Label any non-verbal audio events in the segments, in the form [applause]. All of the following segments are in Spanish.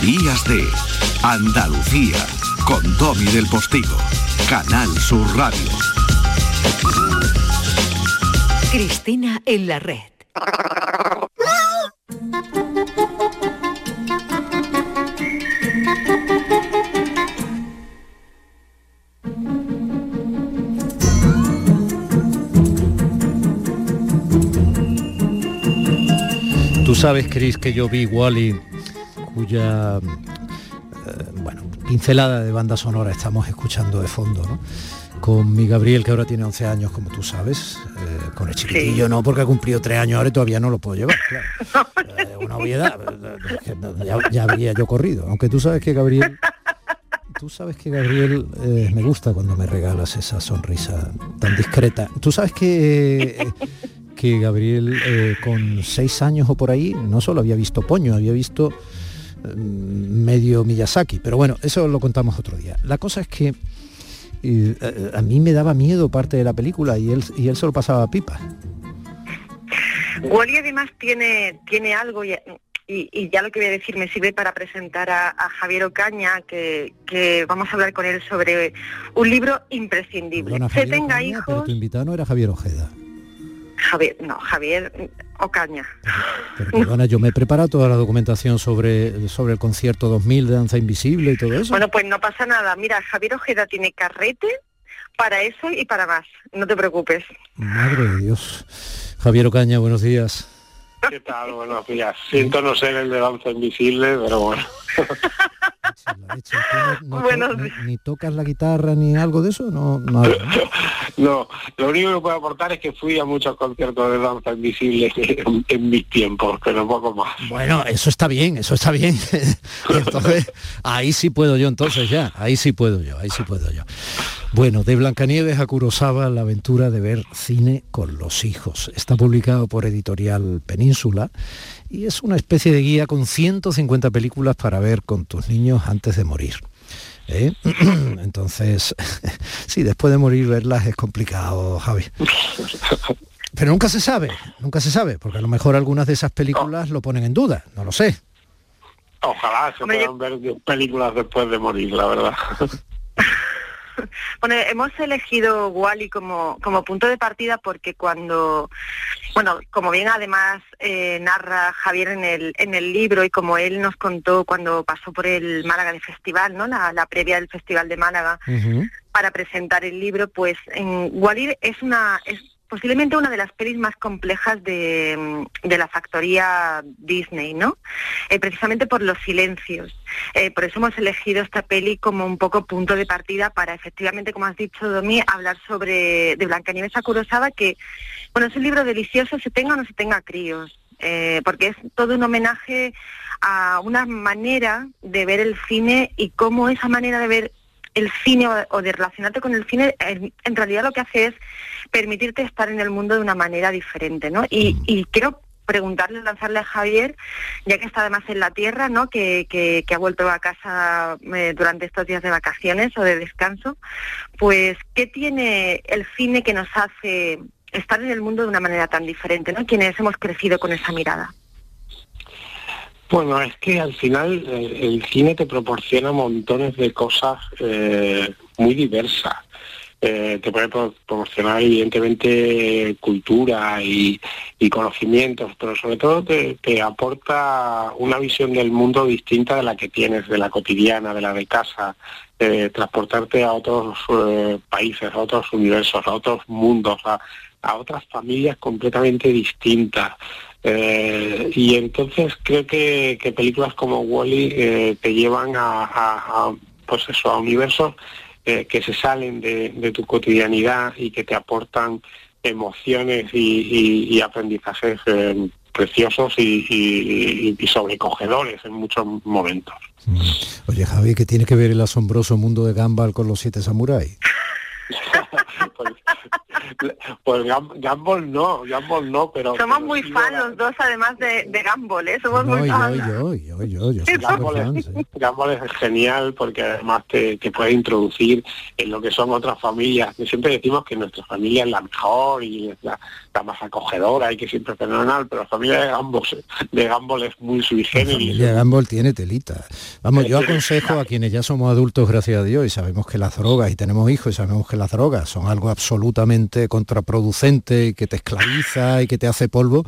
Días de Andalucía con Domi del Postigo, Canal Sur Radio. Cristina en la red. Tú sabes, Chris, que yo vi Wally, cuya eh, bueno, pincelada de banda sonora estamos escuchando de fondo, ¿no? Con mi Gabriel, que ahora tiene 11 años, como tú sabes, eh, con el chiquitillo no, porque ha cumplido 3 años ahora y todavía no lo puedo llevar. Claro. [laughs] Eh, una obviedad, ya, ya habría yo corrido. Aunque tú sabes que Gabriel Tú sabes que Gabriel eh, me gusta cuando me regalas esa sonrisa tan discreta. Tú sabes que, que Gabriel eh, con seis años o por ahí no solo había visto Poño, había visto medio Miyazaki. Pero bueno, eso lo contamos otro día. La cosa es que eh, a, a mí me daba miedo parte de la película y él, y él se lo pasaba pipa. Wally además tiene, tiene algo, y, y- y ya lo que voy a decir me sirve para presentar a, a Javier Ocaña, que, que vamos a hablar con él sobre un libro imprescindible. Perdona, Se tenga Ocaña, pero hijos, tu invitado no era Javier Ojeda. Javier, no, Javier Ocaña. Pero perdona, yo me he preparado toda la documentación sobre, sobre el concierto 2000 de Danza Invisible y todo eso. Bueno, pues no pasa nada. Mira, Javier Ojeda tiene carrete para eso y para más. No te preocupes. Madre de Dios. Javier Ocaña, buenos días. ¿Qué tal? Buenos días. Siento no ser el de danza invisible, pero bueno. [laughs] No ni, ni tocas la guitarra ni algo de eso? No, ¿no? [laughs] No, lo único que puedo aportar es que fui a muchos conciertos de danza invisible [laughs] en, en mis tiempos, pero poco más. Bueno, eso está bien, eso está bien. [laughs] Entonces, ahí sí puedo yo entonces ya, ahí sí puedo yo, ahí sí puedo yo. Bueno, de Blancanieves a Kurosawa, la aventura de ver cine con los hijos. Está publicado por Editorial Península y es una especie de guía con 150 películas para ver con tus niños antes de morir. ¿eh? [clears throat] Entonces, [laughs] sí, después de morir verlas es complicado, Javi. Pero nunca se sabe, nunca se sabe, porque a lo mejor algunas de esas películas lo ponen en duda, no lo sé. Ojalá se puedan ver películas después de morir, la verdad. [laughs] [laughs] Bueno, hemos elegido Wally como, como punto de partida porque cuando, bueno, como bien además eh, narra Javier en el, en el libro y como él nos contó cuando pasó por el Málaga de Festival, ¿no? La, la previa del Festival de Málaga para presentar el libro, pues en Wally es una es posiblemente una de las pelis más complejas de, mm, de la factoría Disney, ¿no? Eh, precisamente por los silencios. Eh, por eso hemos elegido esta peli como un poco punto de partida para efectivamente, como has dicho, Domi, hablar sobre de Blancanieves a Kurosawa, que bueno, es un libro delicioso, se tenga o no se tenga críos, eh, porque es todo un homenaje a una manera de ver el cine y cómo esa manera de ver el cine o, de relacionarte con el cine en, realidad lo que hace es permitirte estar en el mundo de una manera diferente, ¿no? Y, y quiero preguntarle, lanzarle a Javier, ya que está además en la tierra, ¿no? Que, que- que ha vuelto a casa eh, durante estos días de vacaciones o de descanso, pues ¿qué tiene el cine que nos hace estar en el mundo de una manera tan diferente, ¿no? Quienes hemos crecido con esa mirada. Bueno, es que al final eh, el cine te proporciona montones de cosas eh, muy diversas. Eh, te puede pro- proporcionar evidentemente cultura y, conocimientos, pero sobre todo te, aporta una visión del mundo distinta de la que tienes, de la cotidiana, de la de casa, transportarte a otros países, a otros universos, a otros mundos, a otras familias completamente distintas. Eh, y entonces creo que, que películas como Wally te llevan a, a- a, pues eso, a universos eh, que se salen de, de tu cotidianidad y que te aportan emociones y, y- y aprendizajes eh, preciosos y, y- y sobrecogedores en muchos momentos. Oye, Javi, ¿qué tiene que ver el asombroso mundo de Gumball con los siete samuráis? [laughs] Pues, [laughs] pues Gumball no, Gumball no, pero... Somos muy fans los dos, además de, de Gumball, ¿eh? Somos muy fans. Yo, yo, yo, yo, Gumball, es, genial porque además te, te, puede introducir en lo que son otras familias. Siempre decimos que nuestra familia es la mejor y es la, más acogedora y que siempre es fenomenal, pero la familia de Gumball, de Gumball es muy sui generis. La Gumball tiene telita. Vamos, yo aconsejo a quienes ya somos adultos, gracias a Dios, y sabemos que las drogas, y tenemos hijos y sabemos que las drogas son algo absolutamente contraproducente y que te esclaviza y que te hace polvo,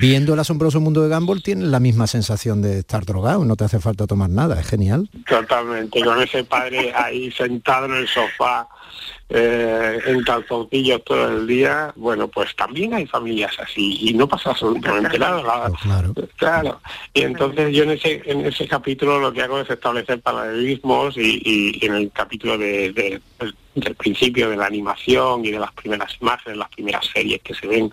viendo el asombroso mundo de Gumball tienes la misma sensación de estar drogado, no te hace falta tomar nada, es genial. Totalmente, con ese padre ahí sentado en el sofá eh, en calzoncillos todo el día, bueno, pues también hay familias así y no pasa absolutamente nada. Claro. claro. Y entonces yo en ese, en ese capítulo lo que hago es establecer paralelismos y, en el capítulo de del principio de la animación y de las primeras imágenes, las primeras series que se ven.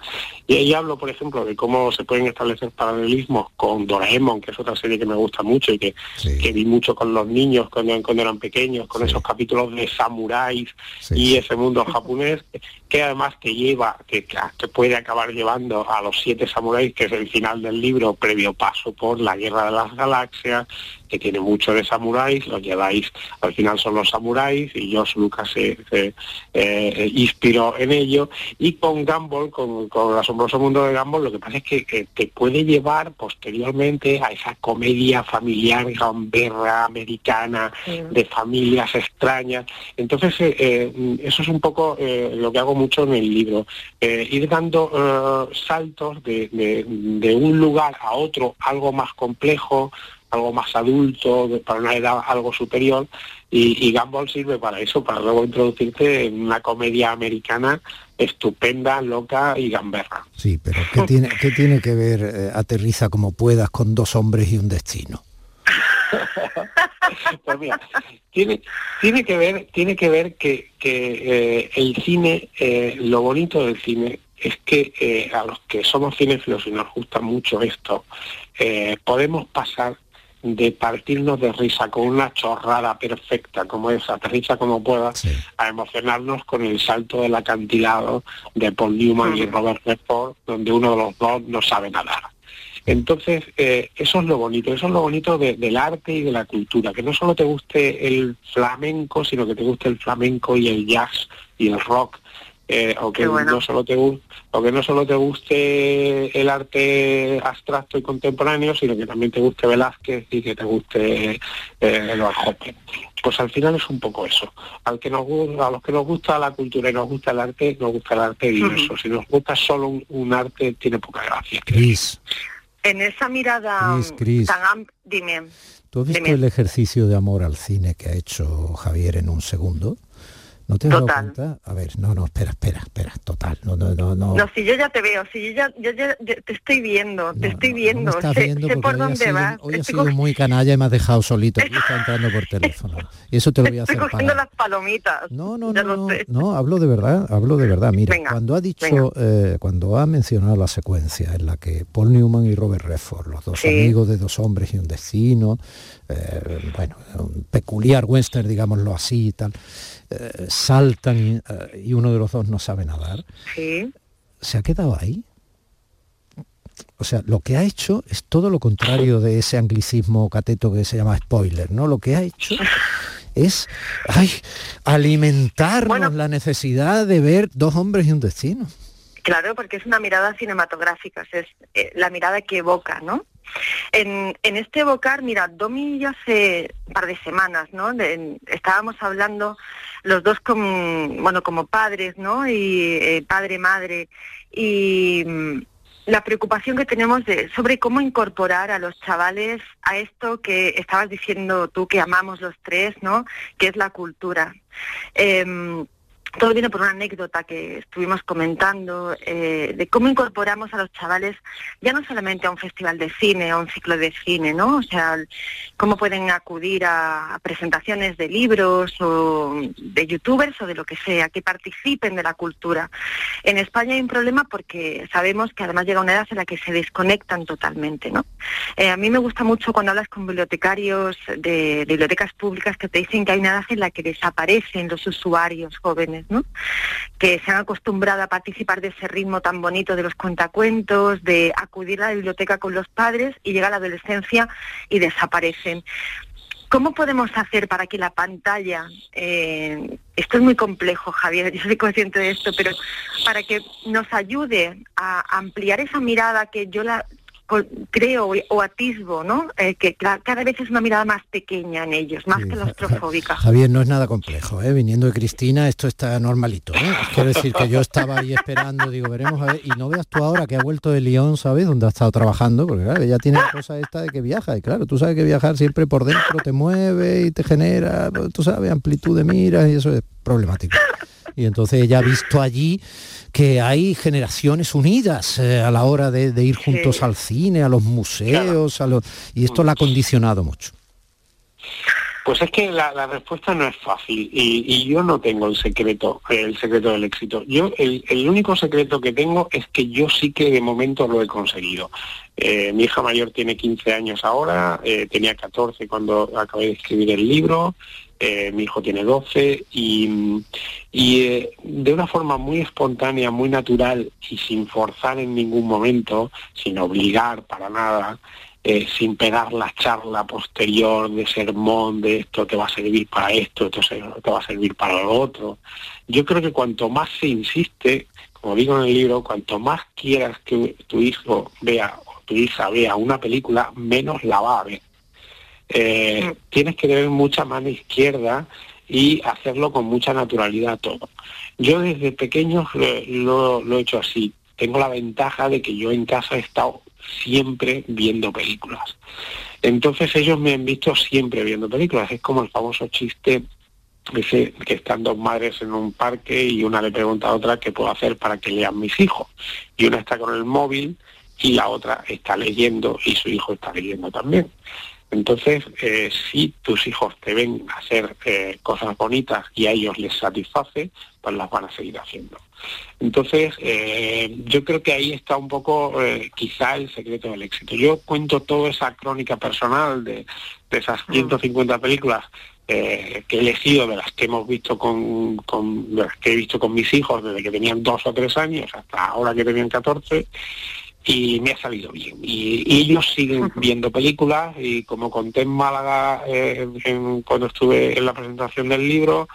Y ahí hablo, por ejemplo, de cómo se pueden establecer paralelismos con Doraemon, que es otra serie que me gusta mucho y que, que vi mucho con los niños cuando, cuando eran pequeños, con esos capítulos de samuráis y ese mundo japonés, que además te lleva, que, que puede acabar llevando a los siete samuráis, que es el final del libro, previo paso por la guerra de las galaxias, que tiene mucho de samuráis, lo lleváis, al final son los samuráis y Josh Lucas se, eh, inspiró en ello y con Gumball, con, con, el asombroso mundo de Gumball, lo que pasa es que, te puede llevar posteriormente a esa comedia familiar gamberra americana de familias extrañas. Entonces, eh, eh, eso es un poco lo que hago mucho en el libro, ir dando saltos de, de un lugar a otro, algo más complejo, algo más adulto, para una edad algo superior, y, y, Gumball sirve para eso, para luego introducirte en una comedia americana estupenda, loca y gamberra. Sí, pero ¿qué tiene, qué tiene que ver eh, Aterriza como puedas con dos hombres y un destino? [laughs] pues mira, tiene, tiene que ver, tiene que ver que, que eh, el cine, eh, lo bonito del cine es que a los que somos cinéfilos y nos gusta mucho esto, podemos pasar de partirnos de risa con una chorrada perfecta como esa, aterriza como pueda, a emocionarnos con el salto del acantilado de Paul Newman y Robert Redford, donde uno de los dos no sabe nadar. Entonces, eh, eso es lo bonito, eso es lo bonito del arte y de la cultura, que no solo te guste el flamenco, sino que te guste el flamenco y el jazz y el rock, eh, o que no solo te o que no solo te guste el arte abstracto y contemporáneo, sino que también te guste Velázquez y que te guste eh, el Pues al final es un poco eso. Al que nos a los que nos gusta la cultura y nos gusta el arte, nos gusta el arte diverso. Si nos gusta solo un, arte, tiene poca gracia. Cris. En esa mirada Chris, tan dime. ¿Tú has visto el ejercicio de amor al cine que ha hecho Javier en un segundo? ¿No te das cuenta? A ver, no, no, espera, espera, espera, total, no, no, no, no. No, si yo ya te veo, si yo ya, yo ya te estoy viendo, te estoy viendo, sé, por dónde vas. Hoy ha sido muy canalla y me has dejado solito, está [laughs] entrando por teléfono. Y eso te lo voy a hacer Estoy cogiendo las palomitas. No, no, no, no, hablo de verdad, hablo de verdad. Mira, cuando ha dicho, eh, cuando ha mencionado la secuencia en la que Paul Newman y Robert Redford, los dos amigos de dos hombres y un destino, eh, bueno, un peculiar western, digámoslo así y tal, eh, saltan eh, y, uno de los dos no sabe nadar, se ha quedado ahí. O sea, lo que ha hecho es todo lo contrario de ese anglicismo cateto que se llama spoiler, ¿no? Lo que ha hecho [laughs] es ay, alimentarnos la necesidad de ver dos hombres y un destino. Claro, porque es una mirada cinematográfica, es eh, la mirada que evoca, ¿no? En, este evocar, mira, Domi ya hace un par de semanas, ¿no? estábamos hablando los dos bueno, como padres, ¿no? Y eh, padre, madre, y mm, la preocupación que tenemos sobre cómo incorporar a los chavales a esto que estabas diciendo tú, que amamos los tres, ¿no? Que es la cultura. Em, todo viene por una anécdota que estuvimos comentando eh, de cómo incorporamos a los chavales ya no solamente a un festival de cine, a un ciclo de cine, ¿no? O sea, cómo pueden acudir a, presentaciones de libros o de youtubers o de lo que sea, que participen de la cultura. En España hay un problema porque sabemos que además llega una edad en la que se desconectan totalmente, ¿no? Eh, a mí me gusta mucho cuando hablas con bibliotecarios de bibliotecas públicas que te dicen que hay una edad en la que desaparecen los usuarios jóvenes Que se han acostumbrado a participar de ese ritmo tan bonito de los cuentacuentos, de acudir a la biblioteca con los padres y llega la adolescencia y desaparecen. ¿Cómo podemos hacer para que la pantalla, eh, esto es muy complejo, Javier, yo soy consciente de esto, pero para que nos ayude a ampliar esa mirada que yo la, creo o atisbo, ¿no? Eh, que cada vez es una mirada más pequeña en ellos, más que claustrofóbica. Javier, no es nada complejo, ¿eh? Viniendo de Cristina, esto está normalito, ¿eh? Quiero decir que yo estaba ahí esperando, digo, veremos a ver, y no veas tú ahora que ha vuelto de Lyon, ¿sabes? Donde ha estado trabajando, porque claro, ella tiene la cosa esta de que viaja, y claro, tú sabes que viajar siempre por dentro te mueve y te genera, tú sabes, amplitud de miras, y eso es problemático. Y entonces ella ha visto allí que hay generaciones unidas eh, a la hora de, ir juntos al cine, a los museos, a los, y esto la ha condicionado mucho. Pues es que la, respuesta no es fácil y, yo no tengo el secreto, el secreto del éxito. Yo el, único secreto que tengo es que yo sí que de momento lo he conseguido. Eh, mi hija mayor tiene 15 años ahora, eh, tenía 14 cuando acabé de escribir el libro, eh, mi hijo tiene 12 y, de una forma muy espontánea, muy natural y sin forzar en ningún momento, sin obligar para nada, eh, sin pegar la charla posterior de sermón de esto te va a servir para esto, esto te va a servir para lo otro. Yo creo que cuanto más se insiste, como digo en el libro, cuanto más quieras que tu hijo vea o tu hija vea una película, menos la va a ver eh, tienes que tener mucha mano izquierda y hacerlo con mucha naturalidad todo. Yo desde pequeño lo, lo, he hecho así. Tengo la ventaja de que yo en casa he estado siempre viendo películas. Entonces ellos me han visto siempre viendo películas. Es como el famoso chiste que están dos madres en un parque y una le pregunta a otra qué puedo hacer para que lean mis hijos. Y una está con el móvil y la otra está leyendo y su hijo está leyendo también. Entonces, eh, si tus hijos te ven hacer eh, cosas bonitas y a ellos les satisface, pues las van a seguir haciendo. Entonces, eh, yo creo que ahí está un poco quizá el secreto del éxito. Yo cuento toda esa crónica personal de, esas 150 mm. películas que he elegido, de las que hemos visto con, con, de las que he visto con mis hijos desde que tenían dos o tres años hasta ahora que tenían 14 y me ha salido bien. Y, ellos siguen viendo películas y como conté en Málaga eh, cuando estuve en la presentación del libro,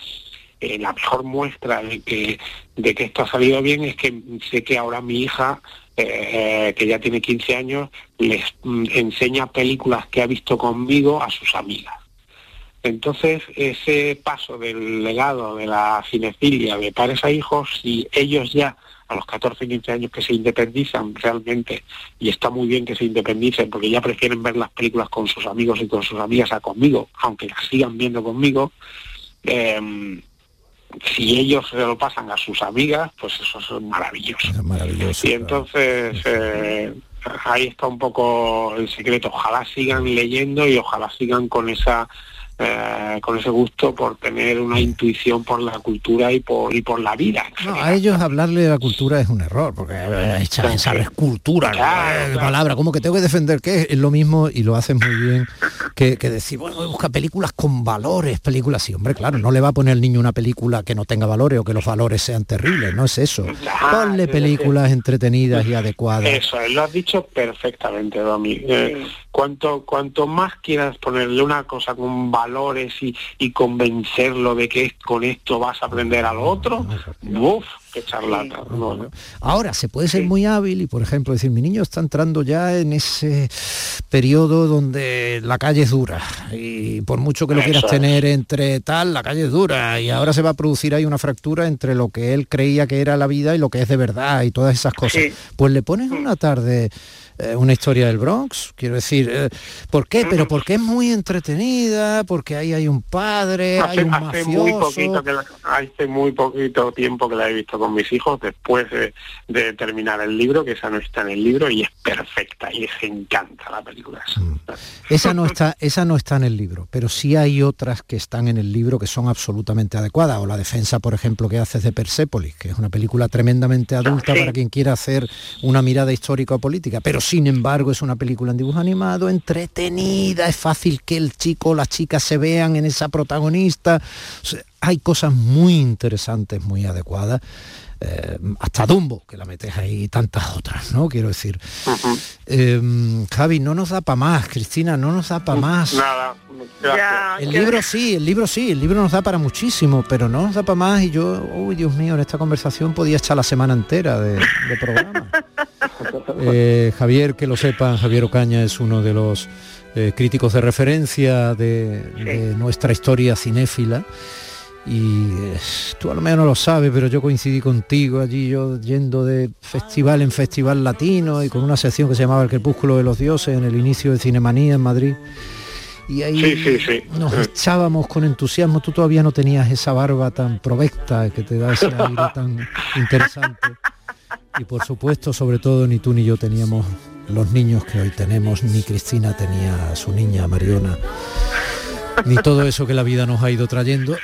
eh, la mejor muestra de que, de que esto ha salido bien es que sé que ahora mi hija, eh, que ya tiene 15 años, les mm, enseña películas que ha visto conmigo a sus amigas. Entonces, ese paso del legado de la cinefilia de padres a hijos, si ellos ya a los 14, 15 años que se independizan realmente, y está muy bien que se independicen porque ya prefieren ver las películas con sus amigos y con sus amigas a conmigo, aunque las sigan viendo conmigo, em, si ellos se lo pasan a sus amigas, pues eso es maravilloso. maravilloso y entonces eh, ahí está un poco el secreto. Ojalá sigan leyendo y ojalá sigan con esa eh, con ese gusto por tener una intuición por la cultura y por y por la vida. a ellos hablarle de la cultura es un error, porque esa, esa cultura, palabra, como que tengo que defender que es lo mismo y lo hacen muy bien que, decir, bueno, busca películas con valores, películas así, hombre, claro, no le va a poner al niño una película que no tenga valores o que los valores sean terribles, no es eso. Ponle películas entretenidas y adecuadas. Eso, lo has dicho perfectamente, Domi. Eh, cuanto, cuanto más quieras ponerle una cosa con valores y, convencerlo de que con esto vas a aprender al otro, uff, charlata. Ahora, se puede ser muy hábil y, por ejemplo, decir, mi niño está entrando ya en ese periodo donde la calle es dura y por mucho que lo quieras tener entre tal, la calle es dura y ahora se va a producir ahí una fractura entre lo que él creía que era la vida y lo que es de verdad y todas esas cosas. Pues le pones una tarde eh, una historia del Bronx, quiero decir, eh, ¿por qué? Pero porque es muy entretenida, porque ahí hay un padre, hay un hace Muy poquito que hace muy poquito tiempo que la he visto con mis hijos, después de, terminar el libro, que esa no está en el libro y es perfecta y les encanta la película. Mm. Esa no está, esa no está en el libro, pero sí hay otras que están en el libro que son absolutamente adecuadas, o la defensa, por ejemplo, que haces de Persepolis, que es una película tremendamente adulta para quien quiera hacer una mirada histórica o política, pero sin embargo es una película en dibujo animado, entretenida, es fácil que el chico o la chica se vean en esa protagonista. Hay cosas muy interesantes, muy adecuadas. Eh, hasta Dumbo, que la metes ahí y tantas otras, ¿no? Quiero decir. Em, Javi, no nos da para más, Cristina, no nos da para más. Nada, el libro sí, el libro sí, el libro nos da para muchísimo, pero no nos da para más y yo, uy Dios mío, en esta conversación podía echar la semana entera de, programa. [laughs] Eh, Javier, que lo sepan, Javier Ocaña es uno de los eh, críticos de referencia de nuestra historia cinéfila y eh, tú a lo menos no lo sabes, pero yo coincidí contigo allí, yo yendo de festival en festival latino y con una sección que se llamaba El Crepúsculo de los Dioses en el inicio de Cinemanía en Madrid. Y ahí nos echábamos con entusiasmo. Tú todavía no tenías esa barba tan provecta que te da ese aire tan interesante. Y por supuesto, sobre todo, ni tú ni yo teníamos los niños que hoy tenemos, ni Cristina tenía a su niña Mariona, ni todo eso que la vida nos ha ido trayendo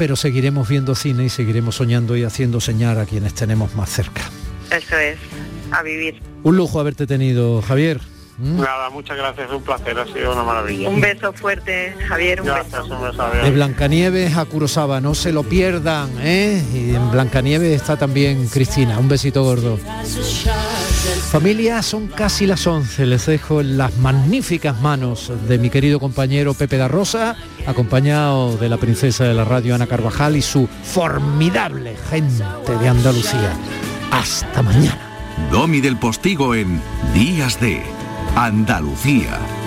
pero seguiremos viendo cine y seguiremos soñando y haciendo señal a quienes tenemos más cerca. Eso es, a vivir. Un lujo haberte tenido, Javier. Nada, muchas gracias, un placer, ha sido una maravilla. Un beso fuerte, Javier, un beso. de Blancanieves a Curosaba, no se lo pierdan, ¿eh? Y en Blancanieves está también Cristina, un besito gordo. Familia, son casi las 11. Les dejo en las magníficas manos de mi querido compañero Pepe da Rosa, acompañado de la princesa de la radio Ana Carvajal y su formidable gente de Andalucía. Hasta mañana. Domi del Postigo en Días de Andalucía.